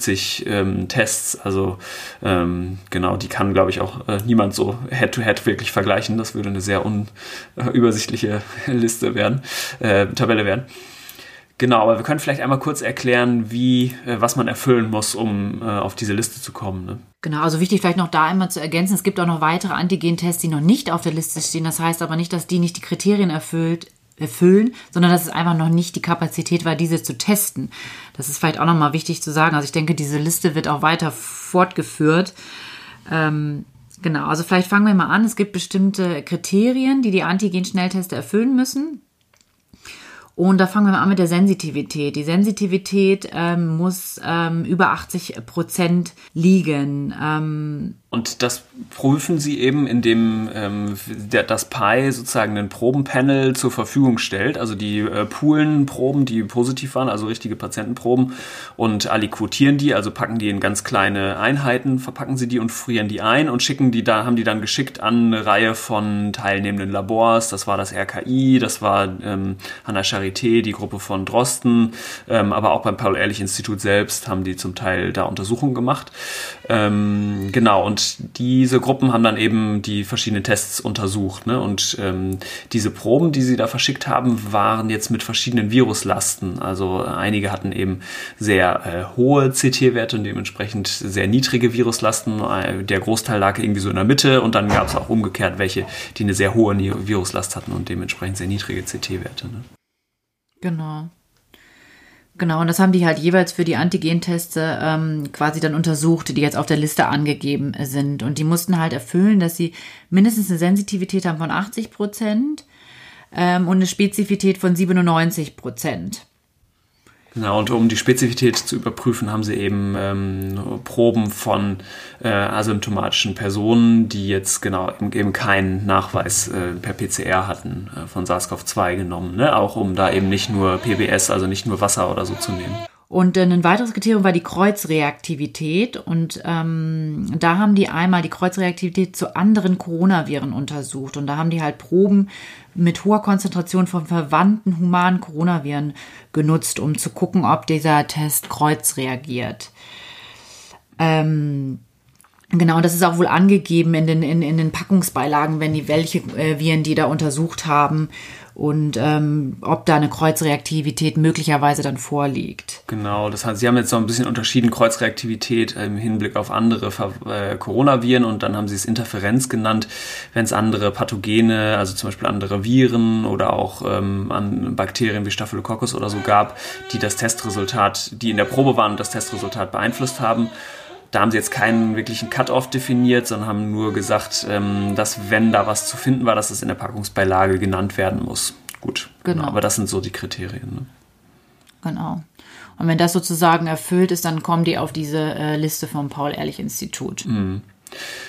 ähm, Tests. Also ähm, genau, die kann, glaube ich, auch äh, niemand so Head-to-Head -head wirklich vergleichen. Das würde eine sehr unübersichtliche äh, Liste werden, äh, Tabelle werden. Genau, aber wir können vielleicht einmal kurz erklären, wie, äh, was man erfüllen muss, um äh, auf diese Liste zu kommen. Ne? Genau, also wichtig vielleicht noch da einmal zu ergänzen, es gibt auch noch weitere Antigen-Tests, die noch nicht auf der Liste stehen. Das heißt aber nicht, dass die nicht die Kriterien erfüllt, erfüllen, sondern dass es einfach noch nicht die Kapazität war, diese zu testen. Das ist vielleicht auch nochmal wichtig zu sagen. Also ich denke, diese Liste wird auch weiter fortgeführt. Ähm, genau, also vielleicht fangen wir mal an. Es gibt bestimmte Kriterien, die die Antigen-Schnellteste erfüllen müssen. Und da fangen wir mal an mit der Sensitivität. Die Sensitivität ähm, muss ähm, über 80 Prozent liegen. Ähm, und das prüfen sie eben, indem ähm, der, das Pi sozusagen ein Probenpanel zur Verfügung stellt. Also die äh, poolen die positiv waren, also richtige Patientenproben, und aliquotieren die, also packen die in ganz kleine Einheiten, verpacken sie die und frieren die ein und schicken die da, haben die dann geschickt an eine Reihe von teilnehmenden Labors. Das war das RKI, das war ähm, an der Charité, die Gruppe von Drosten, ähm, aber auch beim Paul-Ehrlich-Institut selbst haben die zum Teil da Untersuchungen gemacht. Ähm, genau, und diese Gruppen haben dann eben die verschiedenen Tests untersucht. Ne? Und ähm, diese Proben, die sie da verschickt haben, waren jetzt mit verschiedenen Viruslasten. Also einige hatten eben sehr äh, hohe CT-Werte und dementsprechend sehr niedrige Viruslasten. Äh, der Großteil lag irgendwie so in der Mitte und dann gab es auch umgekehrt welche, die eine sehr hohe Viruslast hatten und dementsprechend sehr niedrige CT-Werte. Ne? Genau. Genau, und das haben die halt jeweils für die Antigenteste ähm, quasi dann untersucht, die jetzt auf der Liste angegeben sind. Und die mussten halt erfüllen, dass sie mindestens eine Sensitivität haben von 80 Prozent ähm, und eine Spezifität von 97 Prozent. Genau, und um die Spezifität zu überprüfen, haben sie eben ähm, Proben von äh, asymptomatischen Personen, die jetzt genau eben keinen Nachweis äh, per PCR hatten äh, von SARS-CoV-2 genommen, ne? auch um da eben nicht nur PBS, also nicht nur Wasser oder so zu nehmen. Und ein weiteres Kriterium war die Kreuzreaktivität. Und ähm, da haben die einmal die Kreuzreaktivität zu anderen Coronaviren untersucht. Und da haben die halt Proben mit hoher Konzentration von verwandten humanen Coronaviren genutzt, um zu gucken, ob dieser Test kreuz reagiert. Ähm, Genau, das ist auch wohl angegeben in den, in, in den Packungsbeilagen, wenn die welche äh, Viren die da untersucht haben und ähm, ob da eine Kreuzreaktivität möglicherweise dann vorliegt. Genau, das heißt, Sie haben jetzt noch ein bisschen unterschieden Kreuzreaktivität im Hinblick auf andere äh, Coronaviren und dann haben Sie es Interferenz genannt, wenn es andere Pathogene, also zum Beispiel andere Viren oder auch ähm, an Bakterien wie Staphylococcus oder so gab, die das Testresultat, die in der Probe waren und das Testresultat beeinflusst haben. Da haben sie jetzt keinen wirklichen Cut-off definiert, sondern haben nur gesagt, ähm, dass wenn da was zu finden war, dass es in der Packungsbeilage genannt werden muss. Gut, genau. genau. Aber das sind so die Kriterien. Ne? Genau. Und wenn das sozusagen erfüllt ist, dann kommen die auf diese äh, Liste vom Paul-Ehrlich-Institut. Mhm.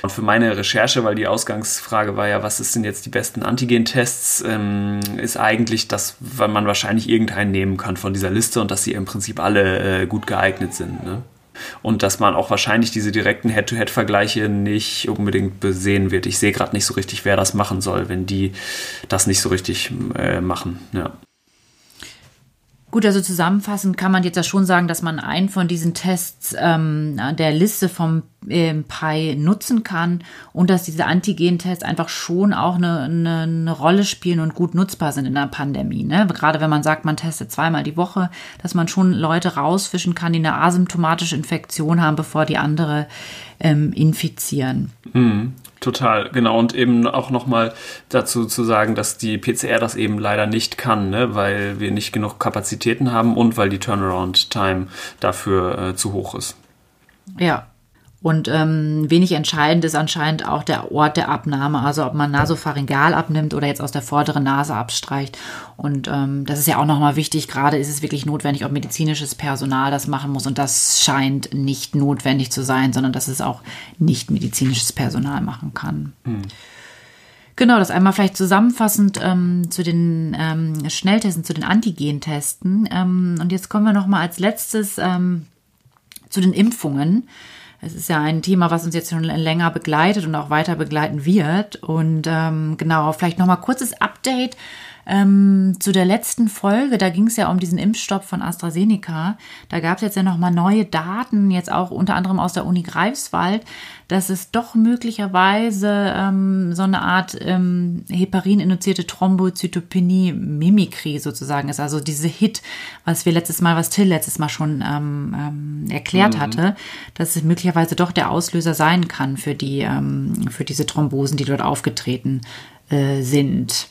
Und für meine Recherche, weil die Ausgangsfrage war ja, was sind jetzt die besten Antigen-Tests, ähm, ist eigentlich, dass man wahrscheinlich irgendeinen nehmen kann von dieser Liste und dass sie im Prinzip alle äh, gut geeignet sind. Ne? Und dass man auch wahrscheinlich diese direkten Head-to-Head-Vergleiche nicht unbedingt besehen wird. Ich sehe gerade nicht so richtig, wer das machen soll, wenn die das nicht so richtig äh, machen. Ja. Gut, also zusammenfassend kann man jetzt ja schon sagen, dass man einen von diesen Tests ähm, der Liste vom ähm, Pi nutzen kann und dass diese Antigen-Tests einfach schon auch eine, eine, eine, Rolle spielen und gut nutzbar sind in der Pandemie. Ne? Gerade wenn man sagt, man testet zweimal die Woche, dass man schon Leute rausfischen kann, die eine asymptomatische Infektion haben, bevor die andere ähm, infizieren. Mhm. Total, genau. Und eben auch nochmal dazu zu sagen, dass die PCR das eben leider nicht kann, ne? weil wir nicht genug Kapazitäten haben und weil die Turnaround-Time dafür äh, zu hoch ist. Ja. Und ähm, wenig entscheidend ist anscheinend auch der Ort der Abnahme, also ob man nasopharyngal abnimmt oder jetzt aus der vorderen Nase abstreicht. Und ähm, das ist ja auch nochmal wichtig, gerade ist es wirklich notwendig, ob medizinisches Personal das machen muss. Und das scheint nicht notwendig zu sein, sondern dass es auch nicht medizinisches Personal machen kann. Hm. Genau, das einmal vielleicht zusammenfassend ähm, zu den ähm, Schnelltesten, zu den Antigentesten. Ähm, und jetzt kommen wir nochmal als letztes ähm, zu den Impfungen. Es ist ja ein Thema, was uns jetzt schon länger begleitet und auch weiter begleiten wird. Und ähm, genau, vielleicht nochmal kurzes Update ähm, zu der letzten Folge, da ging es ja um diesen Impfstopp von AstraZeneca. Da gab es jetzt ja nochmal neue Daten, jetzt auch unter anderem aus der Uni Greifswald, dass es doch möglicherweise ähm, so eine Art ähm, Heparin-induzierte Thrombozytopenie-Mimikrie sozusagen ist. Also diese Hit, was wir letztes Mal, was Till letztes Mal schon ähm, ähm, erklärt mhm. hatte, dass es möglicherweise doch der Auslöser sein kann für die, ähm, für diese Thrombosen, die dort aufgetreten äh, sind.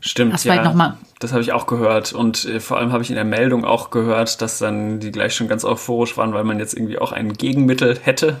Stimmt, das ja. Noch mal. Das habe ich auch gehört und äh, vor allem habe ich in der Meldung auch gehört, dass dann die gleich schon ganz euphorisch waren, weil man jetzt irgendwie auch ein Gegenmittel hätte.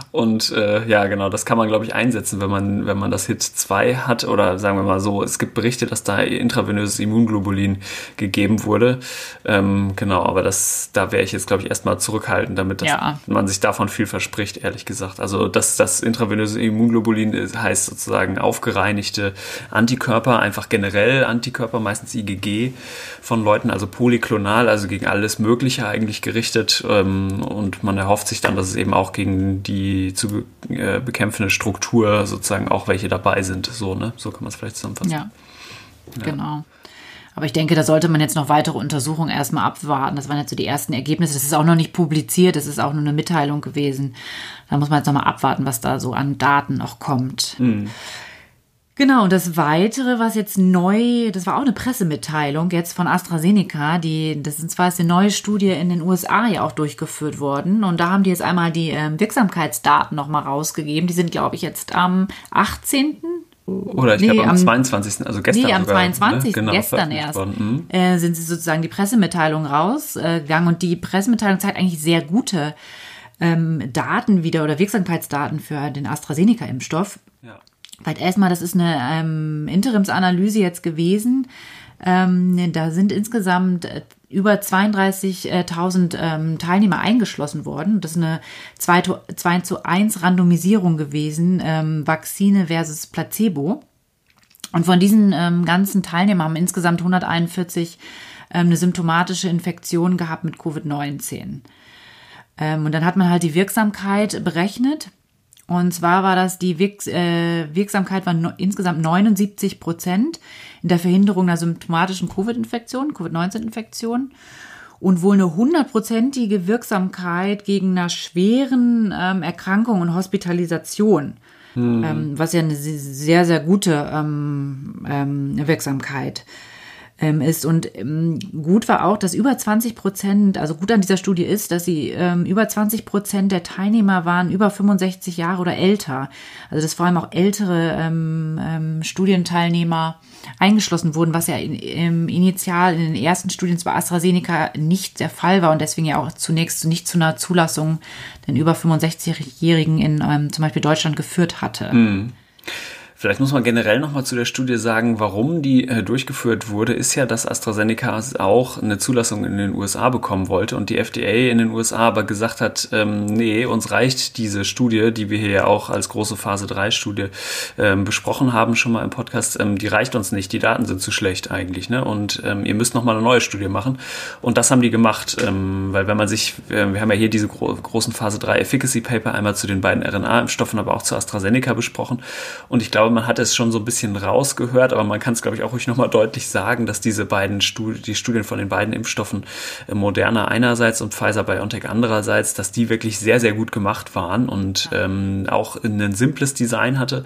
Und äh, ja, genau, das kann man, glaube ich, einsetzen, wenn man, wenn man das HIT 2 hat. Oder sagen wir mal so, es gibt Berichte, dass da intravenöses Immunglobulin gegeben wurde. Ähm, genau, aber das, da wäre ich jetzt, glaube ich, erstmal zurückhaltend, damit ja. man sich davon viel verspricht, ehrlich gesagt. Also das, das intravenöse Immunglobulin heißt sozusagen aufgereinigte Antikörper, einfach generell Antikörper, meistens IgG von Leuten, also polyklonal, also gegen alles Mögliche eigentlich gerichtet. Ähm, und man erhofft sich dann, dass es eben auch gegen die die zu äh, bekämpfende Struktur sozusagen auch welche dabei sind. So, ne? So kann man es vielleicht zusammenfassen. Ja, ja. genau. Aber ich denke, da sollte man jetzt noch weitere Untersuchungen erstmal abwarten. Das waren jetzt so die ersten Ergebnisse. Das ist auch noch nicht publiziert, das ist auch nur eine Mitteilung gewesen. Da muss man jetzt nochmal abwarten, was da so an Daten noch kommt. Mhm. Genau, und das Weitere, was jetzt neu, das war auch eine Pressemitteilung jetzt von AstraZeneca, die, das sind zwar ist eine neue Studie in den USA ja auch durchgeführt worden und da haben die jetzt einmal die ähm, Wirksamkeitsdaten nochmal rausgegeben. Die sind, glaube ich, jetzt am 18. Oder ich nee, glaube am, am 22. Also gestern. Nee, am sogar, 22. Ne? Genau, gestern erst mhm. äh, sind sie sozusagen die Pressemitteilung rausgegangen und die Pressemitteilung zeigt eigentlich sehr gute ähm, Daten wieder oder Wirksamkeitsdaten für den AstraZeneca-Impfstoff. Weil erstmal, das ist eine ähm, Interimsanalyse jetzt gewesen. Ähm, da sind insgesamt äh, über 32.000 ähm, Teilnehmer eingeschlossen worden. Das ist eine 2 zu, 2 zu 1 Randomisierung gewesen, ähm, Vakzine versus Placebo. Und von diesen ähm, ganzen Teilnehmern haben insgesamt 141 ähm, eine symptomatische Infektion gehabt mit Covid-19. Ähm, und dann hat man halt die Wirksamkeit berechnet und zwar war das die Wirks äh, Wirksamkeit war no insgesamt 79 Prozent in der Verhinderung einer symptomatischen Covid-Infektion, Covid-19-Infektion und wohl eine hundertprozentige Wirksamkeit gegen einer schweren ähm, Erkrankung und Hospitalisation, hm. ähm, was ja eine sehr, sehr gute ähm, ähm, Wirksamkeit ähm, ist. Und ähm, gut war auch, dass über 20 Prozent, also gut an dieser Studie ist, dass sie ähm, über 20 Prozent der Teilnehmer waren über 65 Jahre oder älter. Also dass vor allem auch ältere ähm, ähm, Studienteilnehmer eingeschlossen wurden, was ja in, im initial in den ersten Studien zwar AstraZeneca nicht der Fall war und deswegen ja auch zunächst nicht zu einer Zulassung den über 65-Jährigen in ähm, zum Beispiel Deutschland geführt hatte. Mhm. Vielleicht muss man generell nochmal zu der Studie sagen, warum die äh, durchgeführt wurde, ist ja, dass AstraZeneca auch eine Zulassung in den USA bekommen wollte und die FDA in den USA aber gesagt hat, ähm, nee, uns reicht diese Studie, die wir hier ja auch als große Phase 3 Studie ähm, besprochen haben, schon mal im Podcast, ähm, die reicht uns nicht, die Daten sind zu schlecht eigentlich, ne? Und ähm, ihr müsst nochmal eine neue Studie machen. Und das haben die gemacht, ähm, weil wenn man sich, äh, wir haben ja hier diese gro großen Phase 3 Efficacy Paper einmal zu den beiden RNA-Impfstoffen, aber auch zu AstraZeneca besprochen. Und ich glaube, man hat es schon so ein bisschen rausgehört, aber man kann es, glaube ich, auch ruhig nochmal deutlich sagen, dass diese beiden Studien, die Studien von den beiden Impfstoffen äh, Moderna einerseits und Pfizer BioNTech andererseits, dass die wirklich sehr, sehr gut gemacht waren und ähm, auch ein simples Design hatte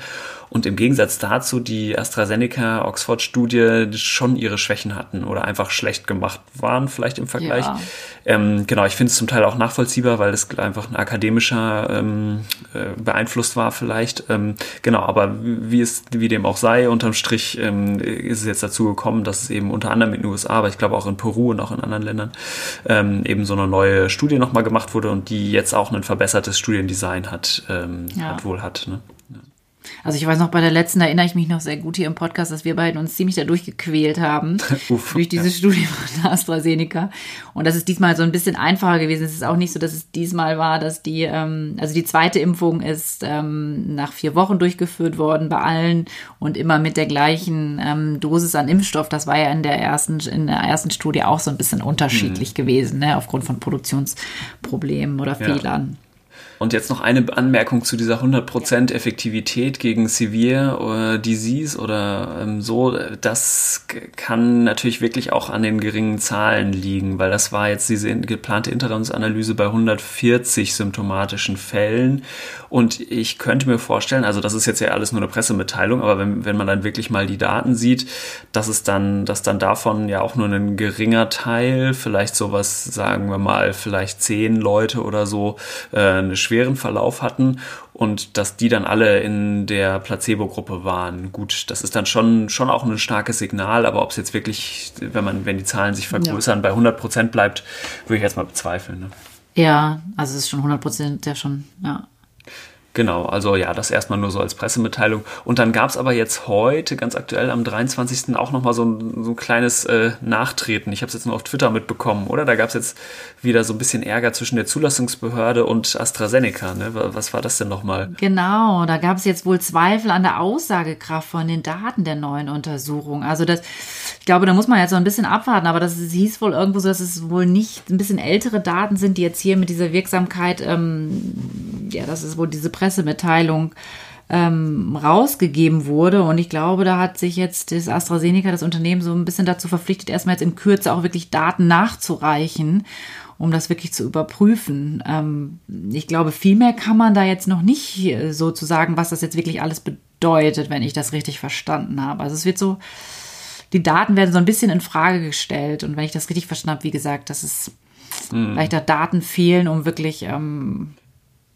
und im Gegensatz dazu die AstraZeneca-Oxford-Studie schon ihre Schwächen hatten oder einfach schlecht gemacht waren, vielleicht im Vergleich. Ja. Ähm, genau, ich finde es zum Teil auch nachvollziehbar, weil es einfach ein akademischer ähm, äh, beeinflusst war vielleicht. Ähm, genau, aber wie wie es, wie dem auch sei, unterm Strich ähm, ist es jetzt dazu gekommen, dass es eben unter anderem in den USA, aber ich glaube auch in Peru und auch in anderen Ländern ähm, eben so eine neue Studie nochmal gemacht wurde und die jetzt auch ein verbessertes Studiendesign hat, ähm, ja. hat wohl hat. Ne? Also ich weiß noch, bei der letzten erinnere ich mich noch sehr gut hier im Podcast, dass wir beiden uns ziemlich dadurch gequält haben, Uff, durch diese ja. Studie von AstraZeneca. Und das ist diesmal so ein bisschen einfacher gewesen. Es ist auch nicht so, dass es diesmal war, dass die, ähm, also die zweite Impfung ist ähm, nach vier Wochen durchgeführt worden bei allen und immer mit der gleichen ähm, Dosis an Impfstoff. Das war ja in der ersten, in der ersten Studie auch so ein bisschen unterschiedlich mhm. gewesen, ne, aufgrund von Produktionsproblemen oder ja. Fehlern. Und jetzt noch eine Anmerkung zu dieser 100% Effektivität gegen Severe Disease oder ähm, so. Das kann natürlich wirklich auch an den geringen Zahlen liegen, weil das war jetzt diese geplante Interimsanalyse bei 140 symptomatischen Fällen. Und ich könnte mir vorstellen, also das ist jetzt ja alles nur eine Pressemitteilung, aber wenn, wenn man dann wirklich mal die Daten sieht, dass es dann, dass dann davon ja auch nur ein geringer Teil, vielleicht sowas, sagen wir mal, vielleicht zehn Leute oder so, äh, eine schweren Verlauf hatten und dass die dann alle in der Placebo-Gruppe waren. Gut, das ist dann schon, schon auch ein starkes Signal, aber ob es jetzt wirklich, wenn man, wenn die Zahlen sich vergrößern, ja. bei 100 Prozent bleibt, würde ich jetzt mal bezweifeln. Ne? Ja, also es ist schon 100 Prozent, der schon, ja. Genau, also ja, das erstmal nur so als Pressemitteilung. Und dann gab es aber jetzt heute, ganz aktuell am 23. auch nochmal so ein, so ein kleines äh, Nachtreten. Ich habe es jetzt nur auf Twitter mitbekommen, oder? Da gab es jetzt wieder so ein bisschen Ärger zwischen der Zulassungsbehörde und AstraZeneca. Ne? Was war das denn nochmal? Genau, da gab es jetzt wohl Zweifel an der Aussagekraft von den Daten der neuen Untersuchung. Also das, ich glaube, da muss man jetzt so ein bisschen abwarten, aber das hieß wohl irgendwo so, dass es wohl nicht ein bisschen ältere Daten sind, die jetzt hier mit dieser Wirksamkeit, ähm, ja, das ist wohl diese Presse Pressemitteilung ähm, rausgegeben wurde. Und ich glaube, da hat sich jetzt das AstraZeneca, das Unternehmen, so ein bisschen dazu verpflichtet, erstmal jetzt in Kürze auch wirklich Daten nachzureichen, um das wirklich zu überprüfen. Ähm, ich glaube, viel mehr kann man da jetzt noch nicht so zu sagen, was das jetzt wirklich alles bedeutet, wenn ich das richtig verstanden habe. Also es wird so, die Daten werden so ein bisschen in Frage gestellt. Und wenn ich das richtig verstanden habe, wie gesagt, dass es mhm. vielleicht da Daten fehlen, um wirklich ähm,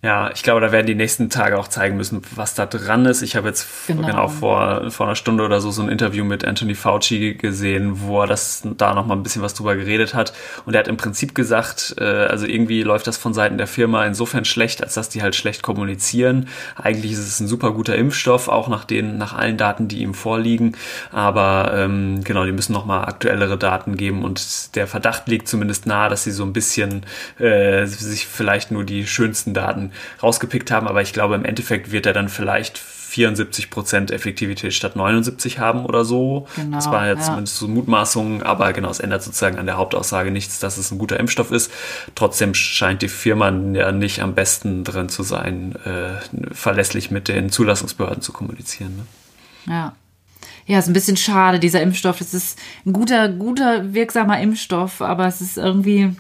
ja, ich glaube, da werden die nächsten Tage auch zeigen müssen, was da dran ist. Ich habe jetzt genau, genau vor, vor einer Stunde oder so so ein Interview mit Anthony Fauci gesehen, wo er das da noch mal ein bisschen was drüber geredet hat. Und er hat im Prinzip gesagt, äh, also irgendwie läuft das von Seiten der Firma insofern schlecht, als dass die halt schlecht kommunizieren. Eigentlich ist es ein super guter Impfstoff, auch nach den, nach allen Daten, die ihm vorliegen. Aber ähm, genau, die müssen noch mal aktuellere Daten geben. Und der Verdacht liegt zumindest nahe, dass sie so ein bisschen äh, sich vielleicht nur die schönsten Daten rausgepickt haben, aber ich glaube, im Endeffekt wird er dann vielleicht 74% Effektivität statt 79 haben oder so. Genau, das war jetzt ja. zumindest so Mutmaßungen, aber genau, es ändert sozusagen an der Hauptaussage nichts, dass es ein guter Impfstoff ist. Trotzdem scheint die Firma ja nicht am besten drin zu sein, äh, verlässlich mit den Zulassungsbehörden zu kommunizieren. Ne? Ja. Ja, ist ein bisschen schade, dieser Impfstoff. Das ist ein guter, guter, wirksamer Impfstoff, aber es ist irgendwie.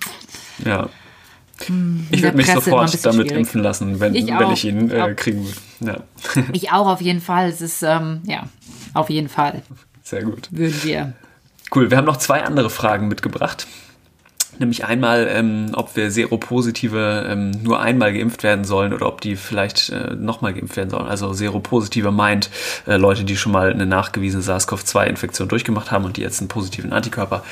Ja. Hm, ich würde mich sofort damit schwierig. impfen lassen, wenn ich, wenn ich ihn äh, kriegen würde. Ja. Ich auch auf jeden Fall. Es ist, ähm, ja, auf jeden Fall. Sehr gut. Würden wir. Cool, wir haben noch zwei andere Fragen mitgebracht. Nämlich einmal, ähm, ob wir Seropositive ähm, nur einmal geimpft werden sollen oder ob die vielleicht äh, nochmal geimpft werden sollen. Also Seropositive meint äh, Leute, die schon mal eine nachgewiesene SARS-CoV-2-Infektion durchgemacht haben und die jetzt einen positiven Antikörper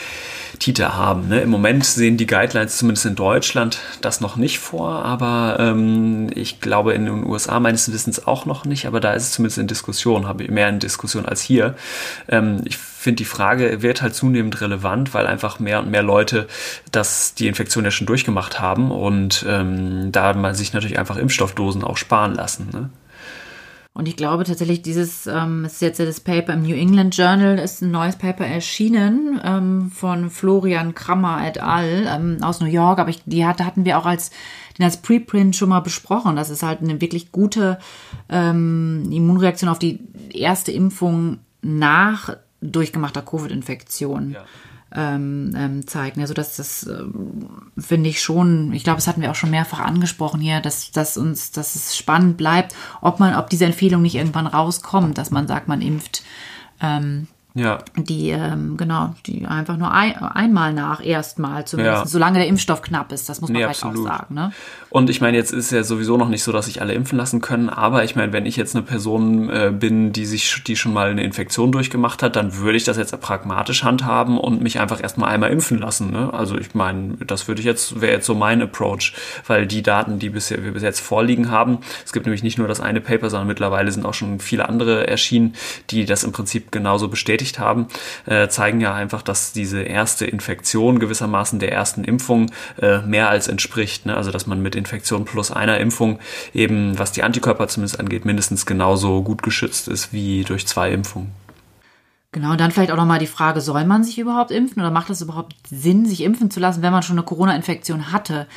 Titer haben. Ne? Im Moment sehen die Guidelines zumindest in Deutschland das noch nicht vor, aber ähm, ich glaube in den USA meines Wissens auch noch nicht, aber da ist es zumindest in Diskussion, habe ich mehr in Diskussion als hier. Ähm, ich finde, die Frage wird halt zunehmend relevant, weil einfach mehr und mehr Leute das die Infektion ja schon durchgemacht haben und ähm, da man sich natürlich einfach Impfstoffdosen auch sparen lassen. Ne? Und ich glaube tatsächlich, dieses ähm, ist jetzt das Paper im New England Journal, ist ein neues Paper erschienen ähm, von Florian Krammer et al. Ähm, aus New York, aber ich, die hat, hatten wir auch als den als Preprint schon mal besprochen. Das ist halt eine wirklich gute ähm, Immunreaktion auf die erste Impfung nach durchgemachter Covid-Infektion. Ja ähm, ähm, zeigen. Also das, das ähm, finde ich schon, ich glaube, das hatten wir auch schon mehrfach angesprochen hier, dass, dass uns, dass es spannend bleibt, ob man, ob diese Empfehlung nicht irgendwann rauskommt, dass man sagt, man impft ähm, Ja. Die, ähm, genau, die einfach nur ein, einmal nach, erstmal zumindest, Ja. solange der Impfstoff knapp ist. Das muss man Nee, vielleicht absolut. auch sagen. Ne? Und ich meine, jetzt ist ja sowieso noch nicht so, dass sich alle impfen lassen können, aber ich meine, wenn ich jetzt eine Person äh, bin, die sich, die schon mal eine Infektion durchgemacht hat, dann würde ich das jetzt pragmatisch handhaben und mich einfach erstmal einmal impfen lassen. Ne? Also ich meine, das würde ich jetzt, wäre jetzt so mein Approach, weil die Daten, die bisher, wir bis jetzt vorliegen haben, es gibt nämlich nicht nur das eine Paper, sondern mittlerweile sind auch schon viele andere erschienen, die das im Prinzip genauso bestätigt haben, äh, zeigen ja einfach, dass diese erste Infektion gewissermaßen der ersten Impfung äh, mehr als entspricht. Ne? Also dass man mit Infektion plus einer Impfung eben, was die Antikörper zumindest angeht, mindestens genauso gut geschützt ist wie durch zwei Impfungen. Genau, und dann vielleicht auch nochmal die Frage, soll man sich überhaupt impfen oder macht es überhaupt Sinn, sich impfen zu lassen, wenn man schon eine Corona-Infektion hatte?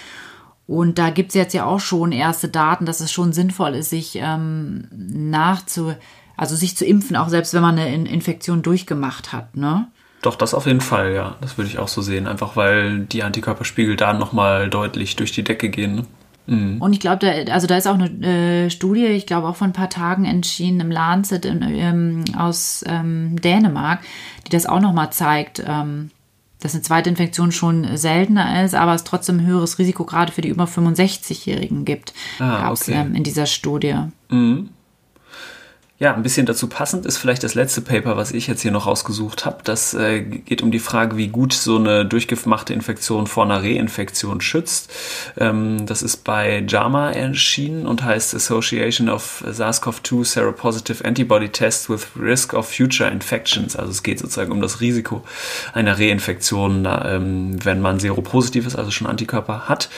Und da gibt es jetzt ja auch schon erste Daten, dass es schon sinnvoll ist, sich ähm, nachzu, also sich zu impfen, auch selbst wenn man eine In Infektion durchgemacht hat, ne? Doch, das auf jeden Fall, ja. Das würde ich auch so sehen. Einfach weil die Antikörperspiegel da nochmal deutlich durch die Decke gehen. Ne? Und ich glaube, da, also da ist auch eine äh, Studie, ich glaube auch vor ein paar Tagen entschieden im Lancet in, ähm, aus ähm, Dänemark, die das auch nochmal zeigt, ähm, dass eine zweite Infektion schon seltener ist, aber es trotzdem ein höheres Risiko gerade für die über 65-Jährigen gibt. Ah, Gab's, okay. ähm, in dieser Studie. Ja, ein bisschen dazu passend ist vielleicht das letzte Paper, was ich jetzt hier noch rausgesucht habe. Das äh, geht um die Frage, wie gut so eine durchgemachte Infektion vor einer Reinfektion schützt. Ähm, das ist bei JAMA erschienen und heißt Association of SARS-CoV-2 Seropositive Antibody Tests with Risk of Future Infections. Also es geht sozusagen um das Risiko einer Reinfektion, ähm, wenn man seropositiv ist, also schon Antikörper hat.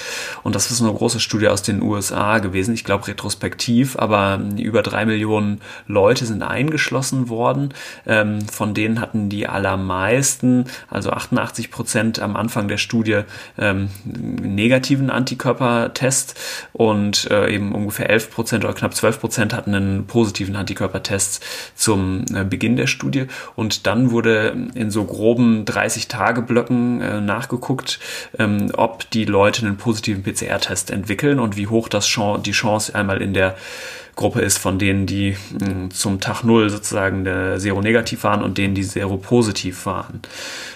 Und das ist eine große Studie aus den USA gewesen, ich glaube retrospektiv, aber über drei Millionen Leute sind eingeschlossen worden. Ähm, von denen hatten die allermeisten, also 88 Prozent am Anfang der Studie, ähm, negativen Antikörpertest und äh, eben ungefähr 11 Prozent oder knapp 12 Prozent hatten einen positiven Antikörpertest zum äh, Beginn der Studie. Und dann wurde in so groben 30-Tage-Blöcken äh, nachgeguckt, ähm, ob die Leute einen positiven PCR-Test entwickeln und wie hoch das Chan die Chance einmal in der Gruppe ist von denen, die mh, zum Tag Null sozusagen der Seronegativ waren und denen, die Seropositiv waren.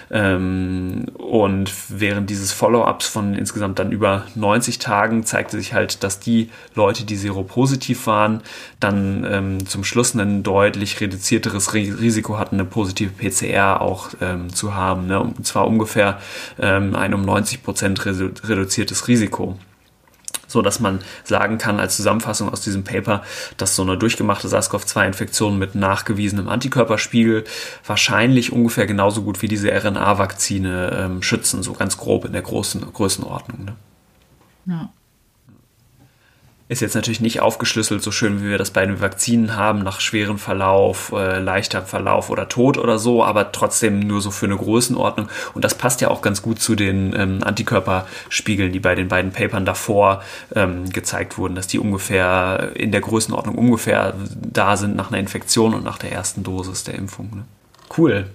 Ähm, und während dieses Follow-ups von insgesamt dann über 90 Tagen zeigte sich halt, dass die Leute, die seropositiv waren, dann ähm, zum Schluss ein deutlich reduzierteres Ri- Risiko hatten, eine positive PCR auch ähm, zu haben. Ne? Und zwar ungefähr ähm, ein um 90 Prozent redu reduziertes Risiko so dass man sagen kann als Zusammenfassung aus diesem Paper, dass so eine durchgemachte SARS-CoV-2-Infektion mit nachgewiesenem Antikörperspiegel wahrscheinlich ungefähr genauso gut wie diese RNA-Vakzine ähm, schützen, so ganz grob in der großen Größenordnung. Ne? Ja. Ist jetzt natürlich nicht aufgeschlüsselt, so schön wie wir das bei den Vakzinen haben, nach schwerem Verlauf, äh, leichter Verlauf oder Tod oder so, aber trotzdem nur so für eine Größenordnung. Und das passt ja auch ganz gut zu den ähm, Antikörperspiegeln, die bei den beiden Papern davor ähm, gezeigt wurden, dass die ungefähr in der Größenordnung ungefähr da sind nach einer Infektion und nach der ersten Dosis der Impfung. Ne? Cool.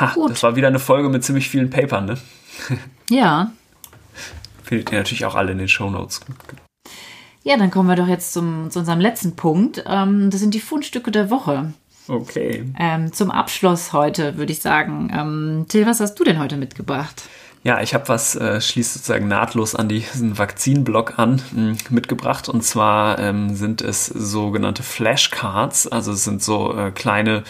Ha, Gut. das war wieder eine Folge mit ziemlich vielen Papern, ne? Ja. Findet ihr natürlich auch alle in den Shownotes. Ja, dann kommen wir doch jetzt zum, zu unserem letzten Punkt. Ähm, das sind die Fundstücke der Woche. Okay. Ähm, zum Abschluss heute würde ich sagen. Ähm, Till, was hast du denn heute mitgebracht? Ja, ich habe was, äh, schließt sozusagen nahtlos an diesen Vakzinblock an, mh, mitgebracht. Und zwar ähm, sind es sogenannte Flashcards, also es sind so äh, kleine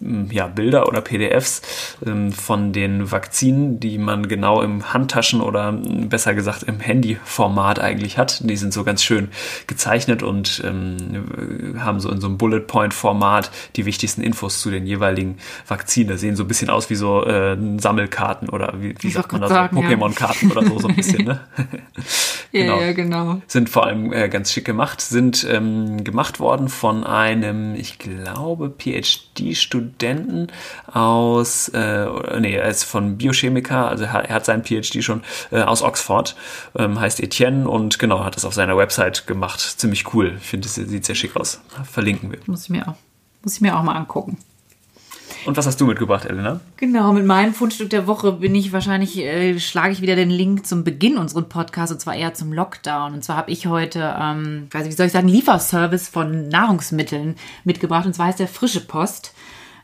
ja, Bilder oder PDFs ähm, von den Vakzinen, die man genau im Handtaschen oder besser gesagt im Handyformat eigentlich hat. Die sind so ganz schön gezeichnet und ähm, haben so in so einem Bullet-Point-Format die wichtigsten Infos zu den jeweiligen Vakzinen. Sehen so ein bisschen aus wie so äh, Sammelkarten oder wie, wie sagt man das? gerade sagen, ja. Pokémon-Karten oder so, so ein bisschen, ne? Genau. Ja, ja, genau. Sind vor allem äh, ganz schick gemacht, sind ähm, gemacht worden von einem, ich glaube, PhD-Studenten aus, äh, nee, er ist von Biochemiker, also er hat- seinen PhD schon äh, aus Oxford, ähm, heißt Etienne und genau, hat das auf seiner Website gemacht. Ziemlich cool. Ich finde, es sieht sehr schick aus. Verlinken wir. Muss ich mir auch, muss ich mir auch mal angucken. Und was hast du mitgebracht, Elena? Genau, mit meinem Fundstück der Woche bin ich wahrscheinlich, äh, schlage ich wieder den Link zum Beginn unseres Podcasts und zwar eher zum Lockdown. Und zwar habe ich heute, ähm, ich weiß nicht, wie soll ich sagen, Lieferservice von Nahrungsmitteln mitgebracht und zwar heißt der Frische Post.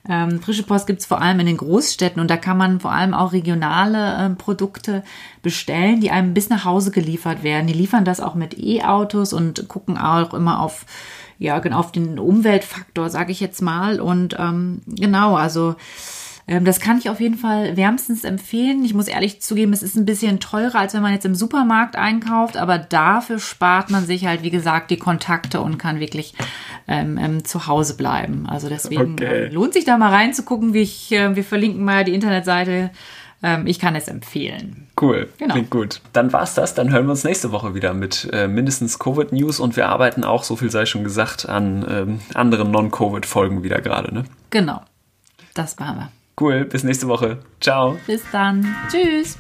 Ähm, frische Post gibt's vor allem in den Großstädten und da kann man vor allem auch regionale äh, Produkte bestellen, die einem bis nach Hause geliefert werden. Die liefern das auch mit E-Autos und gucken auch immer auf ja, genau auf den Umweltfaktor, sage ich jetzt mal. Und ähm, genau, also das kann ich auf jeden Fall wärmstens empfehlen. Ich muss ehrlich zugeben, es ist ein bisschen teurer, als wenn man jetzt im Supermarkt einkauft, aber dafür spart man sich halt, wie gesagt, die Kontakte und kann wirklich ähm, ähm, zu Hause bleiben. Also deswegen okay. äh, lohnt sich da mal reinzugucken. Wie ich, äh, wir verlinken mal die Internetseite. Ähm, ich kann es empfehlen. Cool, genau. klingt gut. Dann war's das. Dann hören wir uns nächste Woche wieder mit äh, mindestens Covid-News und wir arbeiten auch, so viel sei schon gesagt, an ähm, anderen Non-Covid-Folgen wieder gerade. Ne? Genau, das machen wir. Cool, bis nächste Woche. Ciao. Bis dann. Tschüss.